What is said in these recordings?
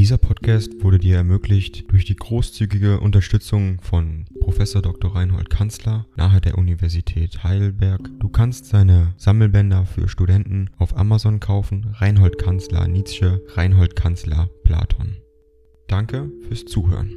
Dieser Podcast wurde dir ermöglicht durch die großzügige Unterstützung von Professor Dr. Reinhold Kanzler nahe der Universität Heidelberg. Du kannst seine Sammelbänder für Studenten auf Amazon kaufen. Reinhold Kanzler Nietzsche, Reinhold Kanzler Platon. Danke fürs Zuhören.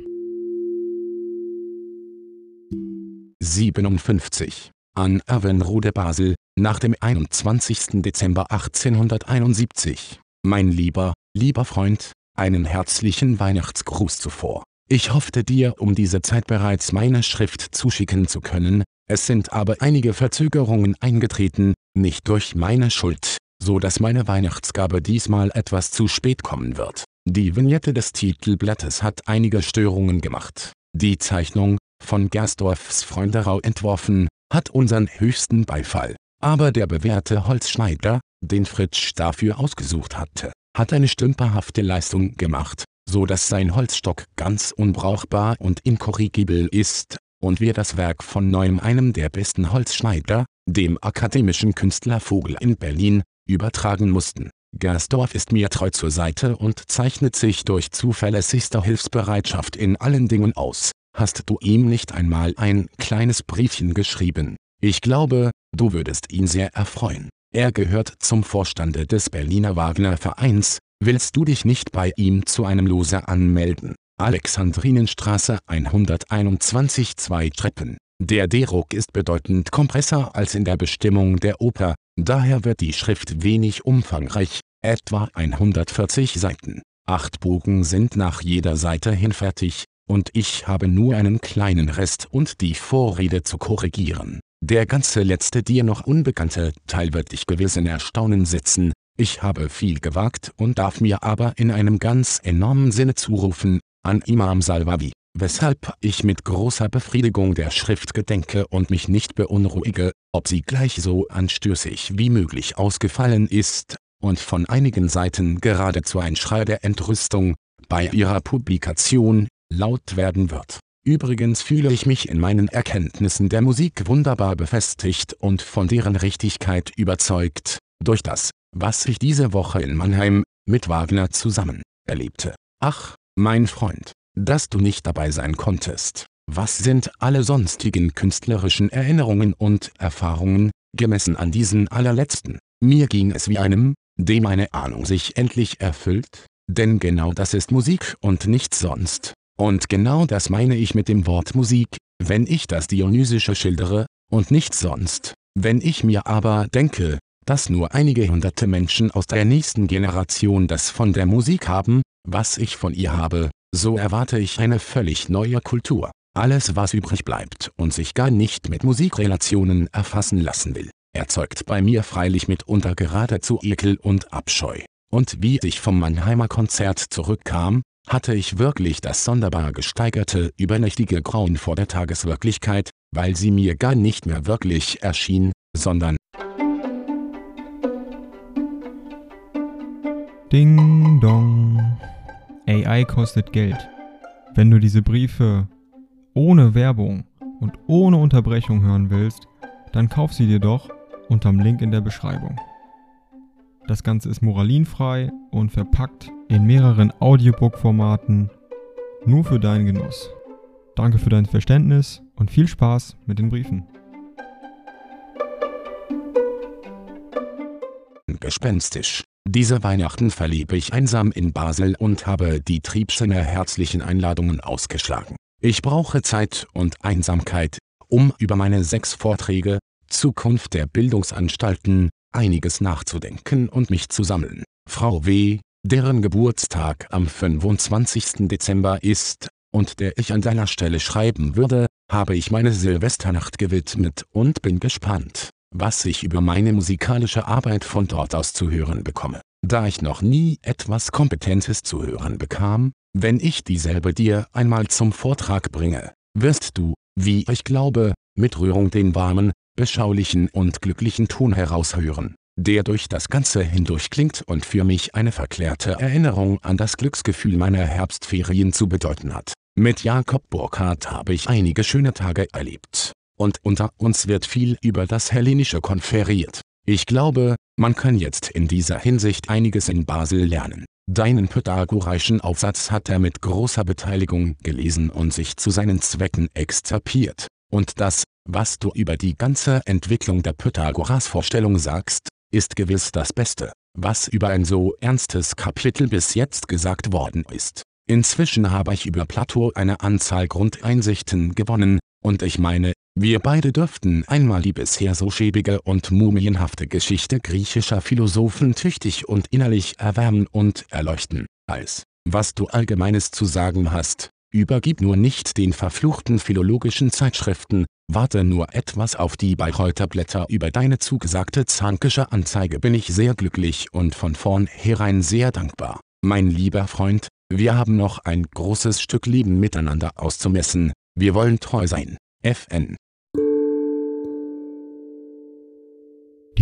57. An Avenrode Basel, nach dem 21. Dezember 1871. Mein lieber, lieber Freund, einen herzlichen Weihnachtsgruß zuvor. Ich hoffte dir um diese Zeit bereits meine Schrift zuschicken zu können, es sind aber einige Verzögerungen eingetreten, nicht durch meine Schuld, so dass meine Weihnachtsgabe diesmal etwas zu spät kommen wird. Die Vignette des Titelblattes hat einige Störungen gemacht. Die Zeichnung, von Gersdorfs Freunde Rau entworfen, hat unseren höchsten Beifall. Aber der bewährte Holzschneider, den Fritsch dafür ausgesucht hatte, hat eine stümperhafte Leistung gemacht, so dass sein Holzstock ganz unbrauchbar und inkorrigibel ist, und wir das Werk von neuem einem der besten Holzschneider, dem akademischen Künstler Vogel in Berlin, übertragen mussten. Gersdorf ist mir treu zur Seite und zeichnet sich durch zuverlässigste Hilfsbereitschaft in allen Dingen aus. Hast du ihm nicht einmal ein kleines Briefchen geschrieben? Ich glaube, du würdest ihn sehr erfreuen. Er gehört zum Vorstande des Berliner Wagner Vereins, willst du dich nicht bei ihm zu einem Lose anmelden? Alexandrinenstraße 121 2 Treppen. Der D-Ruck ist bedeutend kompresser als in der Bestimmung der Oper, daher wird die Schrift wenig umfangreich, etwa 140 Seiten. Acht Bogen sind nach jeder Seite hin fertig, und ich habe nur einen kleinen Rest und die Vorrede zu korrigieren. Der ganze letzte dir noch unbekannte Teil wird dich gewiss in Erstaunen setzen, ich habe viel gewagt und darf mir aber in einem ganz enormen Sinne zurufen, an Imam Salwawi, weshalb ich mit großer Befriedigung der Schrift gedenke und mich nicht beunruhige, ob sie gleich so anstößig wie möglich ausgefallen ist, und von einigen Seiten geradezu ein Schrei der Entrüstung, bei ihrer Publikation, laut werden wird Übrigens fühle ich mich in meinen Erkenntnissen der Musik wunderbar befestigt und von deren Richtigkeit überzeugt, durch das, was ich diese Woche in Mannheim, mit Wagner zusammen, erlebte. Ach, mein Freund, dass du nicht dabei sein konntest. Was sind alle sonstigen künstlerischen Erinnerungen und Erfahrungen, gemessen an diesen allerletzten? Mir ging es wie einem, dem eine Ahnung sich endlich erfüllt, denn genau das ist Musik und nichts sonst. Und genau das meine ich mit dem Wort Musik, wenn ich das Dionysische schildere, und nichts sonst. Wenn ich mir aber denke, dass nur einige hunderte Menschen aus der nächsten Generation das von der Musik haben, was ich von ihr habe, so erwarte ich eine völlig neue Kultur. Alles was übrig bleibt und sich gar nicht mit Musikrelationen erfassen lassen will, erzeugt bei mir freilich mitunter geradezu Ekel und Abscheu. Und wie ich vom Mannheimer Konzert zurückkam, hatte ich wirklich das sonderbar gesteigerte übernächtige Grauen vor der Tageswirklichkeit, weil sie mir gar nicht mehr wirklich erschien, sondern Ding dong. AI kostet Geld. Wenn du diese Briefe ohne Werbung und ohne Unterbrechung hören willst, dann kauf sie dir doch unterm Link in der Beschreibung. Das Ganze ist moralinfrei und verpackt in mehreren Audiobook-Formaten nur für deinen Genuss. Danke für dein Verständnis und viel Spaß mit den Briefen. Gespenstisch. Diese Weihnachten verlebe ich einsam in Basel und habe die Triebsener herzlichen Einladungen ausgeschlagen. Ich brauche Zeit und Einsamkeit, um über meine sechs Vorträge, Zukunft der Bildungsanstalten, einiges nachzudenken und mich zu sammeln. Frau W., deren Geburtstag am 25. Dezember ist, und der ich an deiner Stelle schreiben würde, habe ich meine Silvesternacht gewidmet und bin gespannt, was ich über meine musikalische Arbeit von dort aus zu hören bekomme. Da ich noch nie etwas Kompetentes zu hören bekam, wenn ich dieselbe dir einmal zum Vortrag bringe, wirst du, wie ich glaube, mit Rührung den warmen, beschaulichen und glücklichen Ton heraushören, der durch das Ganze hindurch klingt und für mich eine verklärte Erinnerung an das Glücksgefühl meiner Herbstferien zu bedeuten hat. Mit Jakob Burkhardt habe ich einige schöne Tage erlebt. Und unter uns wird viel über das Hellenische konferiert. Ich glaube, man kann jetzt in dieser Hinsicht einiges in Basel lernen. Deinen pythagoreischen Aufsatz hat er mit großer Beteiligung gelesen und sich zu seinen Zwecken exzerpiert. Und das, was du über die ganze Entwicklung der Pythagoras-Vorstellung sagst, ist gewiss das Beste, was über ein so ernstes Kapitel bis jetzt gesagt worden ist. Inzwischen habe ich über Plato eine Anzahl Grundeinsichten gewonnen, und ich meine, wir beide dürften einmal die bisher so schäbige und mumienhafte Geschichte griechischer Philosophen tüchtig und innerlich erwärmen und erleuchten. Als, was du Allgemeines zu sagen hast, übergib nur nicht den verfluchten philologischen Zeitschriften, warte nur etwas auf die Bayreuther Über deine zugesagte zankische Anzeige bin ich sehr glücklich und von vornherein sehr dankbar. Mein lieber Freund, wir haben noch ein großes Stück Leben miteinander auszumessen, wir wollen treu sein. FN.